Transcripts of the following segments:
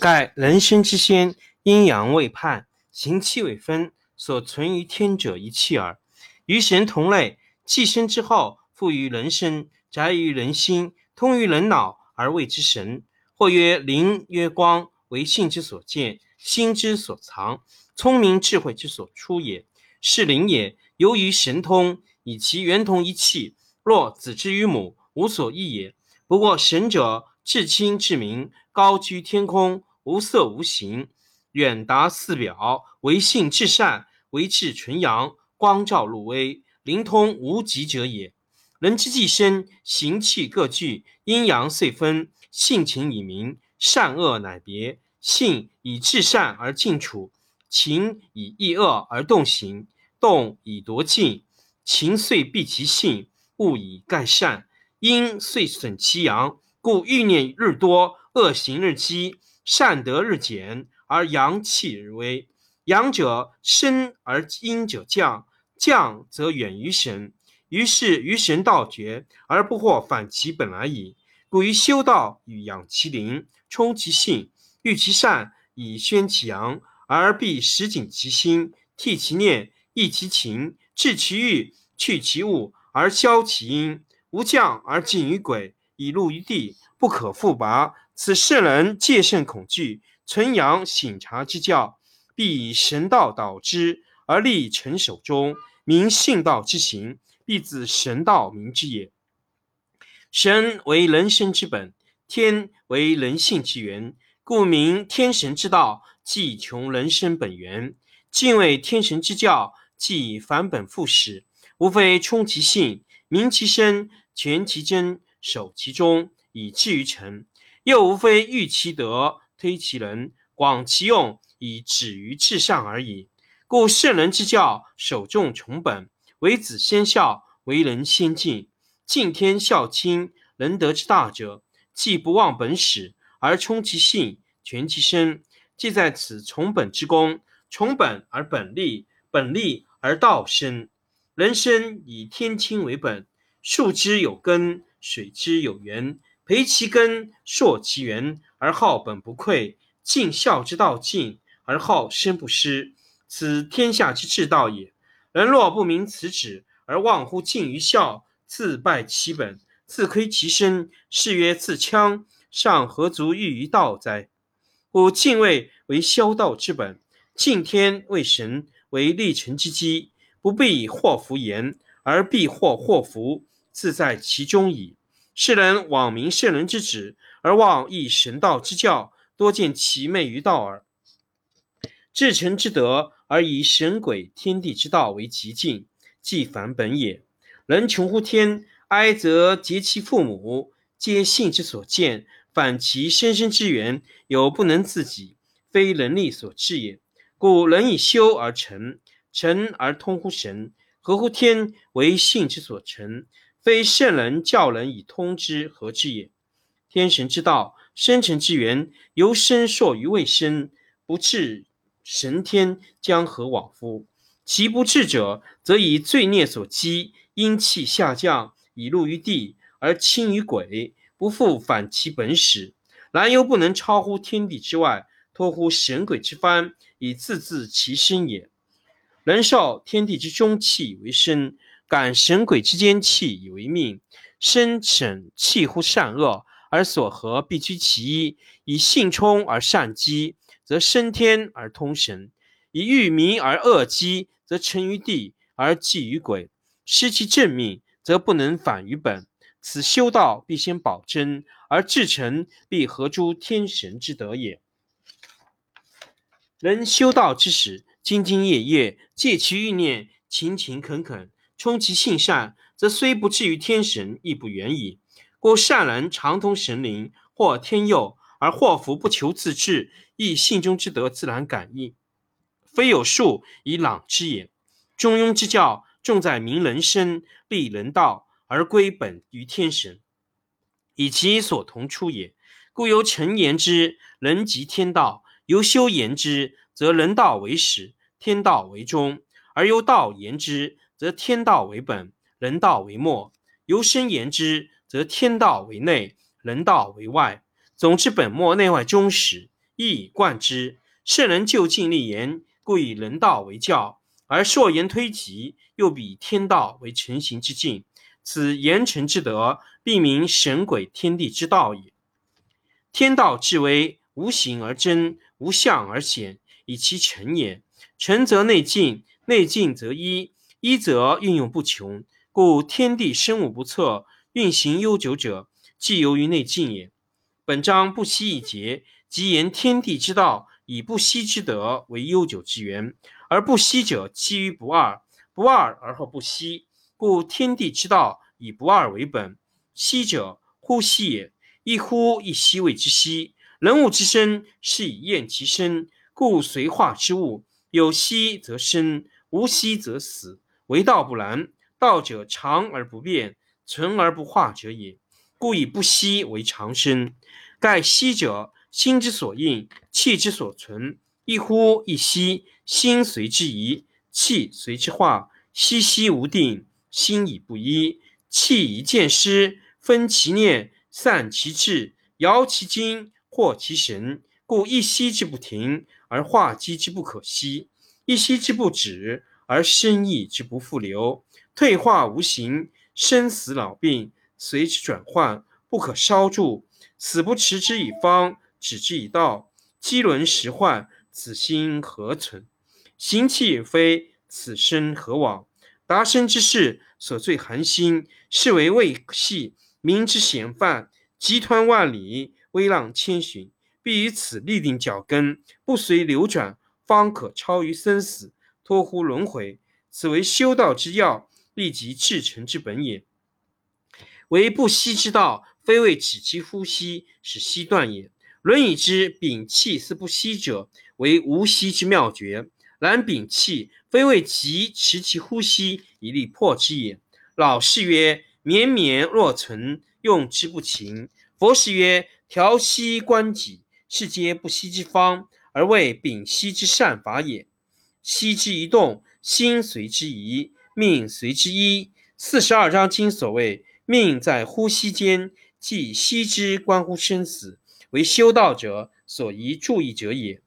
盖人生之先，阴阳未判，行气未分，所存于天者一气耳。与神同类，气生之后，附于人身，宅于人心，通于人脑，而谓之神。或曰灵，曰光，为性之所见，心之所藏，聪明智慧之所出也。是灵也，由于神通，以其源同一气。若子之于母，无所异也。不过神者，至清至明，高居天空。无色无形，远达四表，为性至善，为至纯阳，光照露微，灵通无极者也。人之既生，形气各具，阴阳遂分，性情以明，善恶乃别。性以至善而静处，情以抑恶而动行，动以夺静，情遂闭其性，物以盖善，阴遂损其阳，故欲念日多，恶行日积。善德日减，而阳气日微。阳者升而阴者降，降则远于神，于是于神道绝，而不惑反其本来矣。故于修道，欲养其灵，充其性，育其善，以宣其阳，而必实景其心，替其念，抑其情，治其欲，去其物，而消其阴。无降而近于鬼，以入于地，不可复拔。此圣人戒慎恐惧，存养醒察之教，必以神道导之，而立臣手中，明信道之行，必自神道明之也。神为人生之本，天为人性之源，故名天神之道，即穷人生本源。敬畏天神之教，即返本复始，无非充其性，明其身，全其真，守其中，以至于诚。又无非欲其德，推其仁，广其用，以止于至善而已。故圣人之教，首重崇本，为子先孝，为人先敬。敬天孝亲，仁德之大者，既不忘本始，而充其性，全其身，即在此崇本之功。崇本而本立，本立而道生。人生以天清为本，树之有根，水之有源。培其根，硕其源，而好本不愧；尽孝之道尽，而好生不失。此天下之至道也。人若不明此旨，而忘乎敬于孝，自败其本，自亏其身，是曰自戕。尚何足欲于道哉？故敬畏为修道之本，敬天为神，为立成之基。不必以祸福言，而必祸祸福，自在其中矣。世人罔明圣人之旨，而忘亦神道之教，多见其昧于道耳。至诚之德，而以神鬼天地之道为极境，即凡本也。人穷乎天，哀则结其父母，皆性之所见，反其生生之源，有不能自己，非人力所致也。故人以修而成，成而通乎神，合乎天，为性之所成。非圣人教人以通之，何之也？天神之道，生成之源，由生硕于未生，不至神天将何往乎？其不至者，则以罪孽所积，阴气下降，以入于地，而轻于鬼，不复反其本始。然犹不能超乎天地之外，托乎神鬼之藩，以自治其身也。人受天地之中气为身。感神鬼之间气以为命，生审气乎善恶，而所合必居其一。以性冲而善积，则升天而通神；以欲迷而恶积，则沉于地而寄于鬼。失其正命，则不能反于本。此修道必先保真，而至诚必合诸天神之德也。人修道之时，兢兢业业，戒其欲念，勤勤恳恳。充其性善，则虽不至于天神，亦不远矣。故善人常通神灵，或天佑，而祸福不求自治，亦性中之德自然感应，非有术以朗之也。中庸之教，重在明人生，立人道，而归本于天神，以其所同出也。故由诚言之，人即天道；由修言之，则人道为始，天道为终；而由道言之，则天道为本，人道为末；由生言之，则天道为内，人道为外。总之，本末内外终始，一以贯之。圣人就近立言，故以人道为教；而溯言推及，又比天道为成形之境。此言成之德，必名神鬼天地之道也。天道至微，无形而真，无相而显，以其成也。成则内静，内静则一，一则运用不穷。故天地生物不测，运行悠久者，即由于内静也。本章不息一节，即言天地之道。以不息之德为悠久之源，而不息者基于不二，不二而后不息，故天地之道以不二为本。息者，呼吸也。一呼一吸谓之息。人物之生是以验其生，故随化之物，有息则生，无息则死。唯道不然，道者长而不变，存而不化者也。故以不息为长生。盖息者。心之所应，气之所存。一呼一吸，心随之移，气随之化。息息无定，心已不一。气一见失，分其念，散其志，摇其筋，惑其神。故一息之不停，而化机之不可息；一息之不止，而生意之不复流。退化无形，生死老病随之转换，不可稍住。死不持之以方。止之以道，机轮时换，此心何存？行气也非，此身何往？达生之事，所最寒心，是为未系，民之嫌犯，集团万里，微浪千寻，必于此立定脚跟，不随流转，方可超于生死，脱乎轮回。此为修道之要，立即至诚之本也。为不息之道，非为止其呼吸，使息断也。论以之摒气似不息者，为无息之妙诀。然摒气非为急持其呼吸以利破之也。老氏曰：绵绵若存，用之不勤。佛是曰：调息观己，是皆不息之方，而为屏息之善法也。息之一动，心随之移，命随之一。四十二章经所谓命在呼吸间，即息之关乎生死。为修道者所宜注意者也。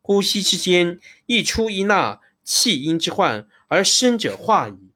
呼吸之间，一出一纳，气阴之患，而生者化矣。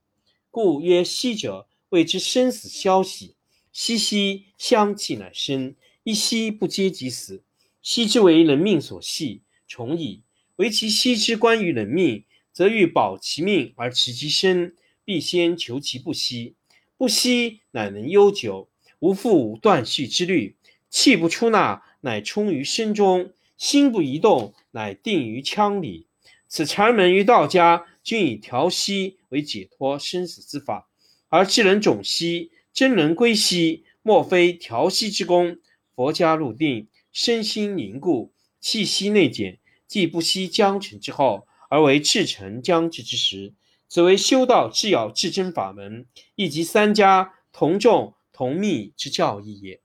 故曰：息者，谓之生死消息。息息相气乃生，一息不接即死。息之为人命所系，重矣。唯其息之关于人命，则欲保其命而持其身，必先求其不息。不息，乃能悠久，无复断续之虑。气不出纳。乃充于身中，心不移动，乃定于腔里。此禅门于道家均以调息为解脱生死之法，而智人种息，真人归息，莫非调息之功。佛家入定，身心凝固，气息内减，既不惜将臣之后，而为至诚将至之时，此为修道至要至真法门，亦即三家同众同密之教义也。